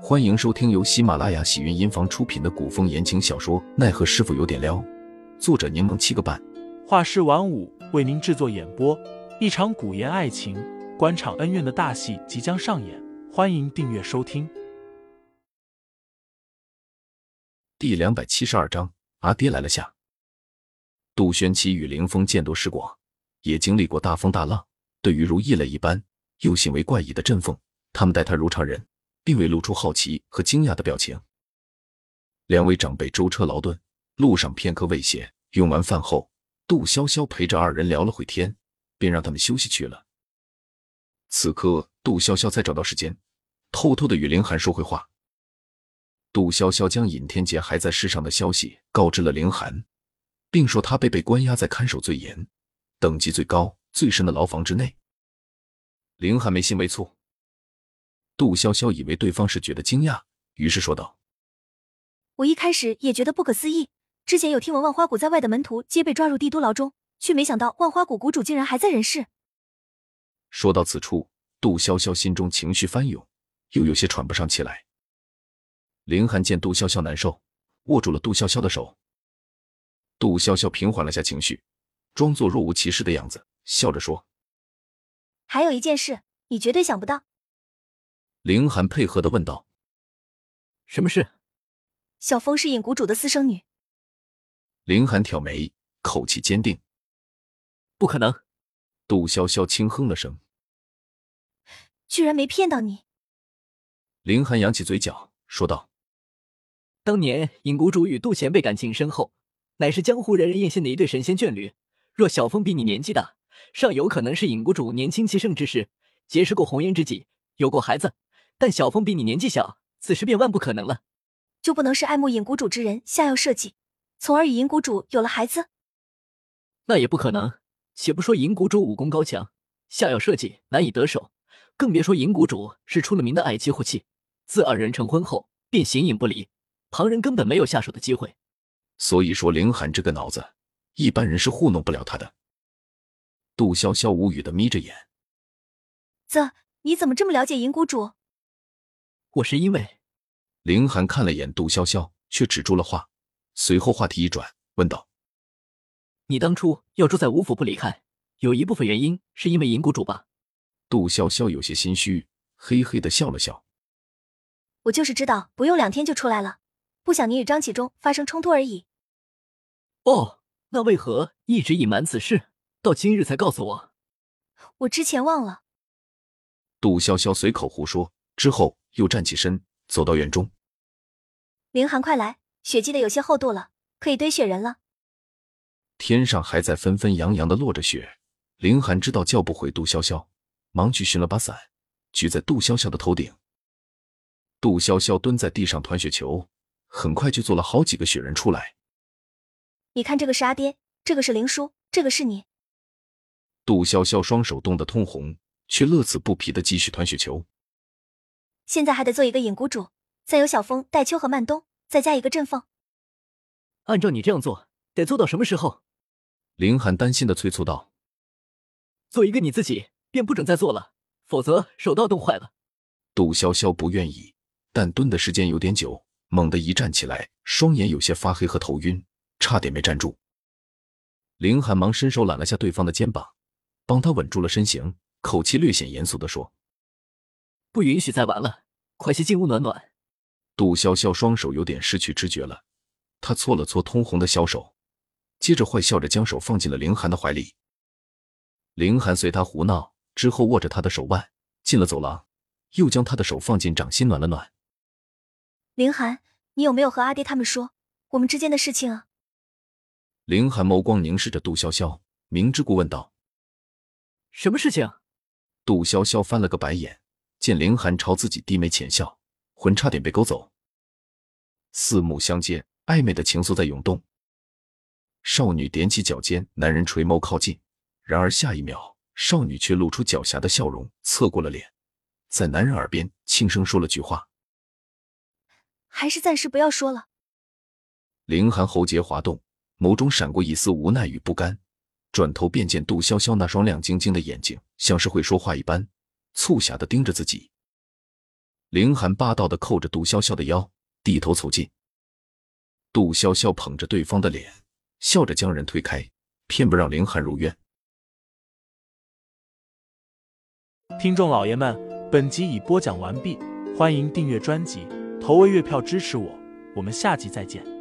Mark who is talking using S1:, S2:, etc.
S1: 欢迎收听由喜马拉雅喜云音房出品的古风言情小说《奈何师傅有点撩》，作者柠檬七个半，
S2: 画师晚舞为您制作演播。一场古言爱情、官场恩怨的大戏即将上演，欢迎订阅收听。
S1: 第两百七十二章，阿爹来了下。杜轩奇与凌风见多识广，也经历过大风大浪，对于如异类一般又行为怪异的振凤，他们待他如常人。并未露出好奇和惊讶的表情。两位长辈舟车劳顿，路上片刻未歇。用完饭后，杜潇潇陪着二人聊了会天，便让他们休息去了。此刻，杜潇潇才找到时间，偷偷的与凌寒说会话。杜潇潇将尹天杰还在世上的消息告知了凌寒，并说他被被关押在看守最严、等级最高、最深的牢房之内。凌寒没心没蹙。杜潇潇以为对方是觉得惊讶，于是说道：“
S3: 我一开始也觉得不可思议。之前有听闻万花谷在外的门徒皆被抓入帝都牢中，却没想到万花谷谷主竟然还在人世。”
S1: 说到此处，杜潇潇心中情绪翻涌，又有些喘不上气来。林寒见杜潇潇难受，握住了杜潇潇的手。杜潇潇平缓了下情绪，装作若无其事的样子，笑着说：“
S3: 还有一件事，你绝对想不到。”
S1: 凌寒配合的问道：“
S4: 什么事？”
S3: 小峰是尹谷主的私生女。
S1: 凌寒挑眉，口气坚定：“
S4: 不可能。”
S1: 杜潇潇轻哼了声：“
S3: 居然没骗到你。”
S1: 凌寒扬起嘴角，说道：“
S4: 当年尹谷主与杜前辈感情深厚，乃是江湖人人艳羡的一对神仙眷侣。若小峰比你年纪大，尚有可能是尹谷主年轻气盛之时，结识过红颜知己，有过孩子。”但小风比你年纪小，此时便万不可能了。
S3: 就不能是爱慕尹谷主之人下药设计，从而与尹谷主有了孩子？
S4: 那也不可能。且不说尹谷主武功高强，下药设计难以得手，更别说尹谷主是出了名的爱妻护妻。自二人成婚后，便形影不离，旁人根本没有下手的机会。
S1: 所以说，凌寒这个脑子，一般人是糊弄不了他的。杜潇潇无语的眯着眼。
S3: 啧，你怎么这么了解尹谷主？
S4: 我是因为，
S1: 凌寒看了眼杜潇潇，却止住了话，随后话题一转，问道：“
S4: 你当初要住在吴府不离开，有一部分原因是因为银谷主吧？”
S1: 杜潇潇有些心虚，嘿嘿的笑了笑：“
S3: 我就是知道不用两天就出来了，不想你与张启忠发生冲突而已。”
S4: 哦，那为何一直隐瞒此事，到今日才告诉我？
S3: 我之前忘了。
S1: 杜潇潇随口胡说。之后又站起身，走到院中。
S3: 凌寒，快来！雪积的有些厚度了，可以堆雪人了。
S1: 天上还在纷纷扬扬的落着雪。凌寒知道叫不回杜潇潇，忙去寻了把伞，举在杜潇潇的头顶。杜潇潇蹲在地上团雪球，很快就做了好几个雪人出来。
S3: 你看，这个是阿爹，这个是林叔，这个是你。
S1: 杜潇潇双手冻得通红，却乐此不疲的继续团雪球。
S3: 现在还得做一个尹谷主，再由小风、戴秋和曼冬，再加一个振凤。
S4: 按照你这样做，得做到什么时候？
S1: 林寒担心的催促道：“
S4: 做一个你自己，便不准再做了，否则手都要冻坏了。”
S1: 杜潇潇不愿意，但蹲的时间有点久，猛地一站起来，双眼有些发黑和头晕，差点没站住。林寒忙伸手揽了下对方的肩膀，帮他稳住了身形，口气略显严肃的说。
S4: 不允许再玩了，快些进屋暖暖。
S1: 杜潇潇双手有点失去知觉了，她搓了搓通红的小手，接着坏笑着将手放进了凌寒的怀里。凌寒随他胡闹，之后握着他的手腕进了走廊，又将他的手放进掌心暖了暖。
S3: 凌寒，你有没有和阿爹他们说我们之间的事情啊？
S1: 凌寒眸光凝视着杜潇潇，明知故问道：“
S4: 什么事情？”
S1: 杜潇潇翻了个白眼。见凌寒朝自己低眉浅笑，魂差点被勾走。四目相接，暧昧的情愫在涌动。少女踮起脚尖，男人垂眸靠近。然而下一秒，少女却露出狡黠的笑容，侧过了脸，在男人耳边轻声说了句话：“
S3: 还是暂时不要说了。”
S1: 凌寒喉结滑动，眸中闪过一丝无奈与不甘，转头便见杜潇潇那双亮晶晶的眼睛，像是会说话一般。促狭的盯着自己，凌寒霸道的扣着杜潇潇的腰，低头凑近。杜潇潇捧着对方的脸，笑着将人推开，偏不让凌寒如愿。
S2: 听众老爷们，本集已播讲完毕，欢迎订阅专辑，投喂月票支持我，我们下集再见。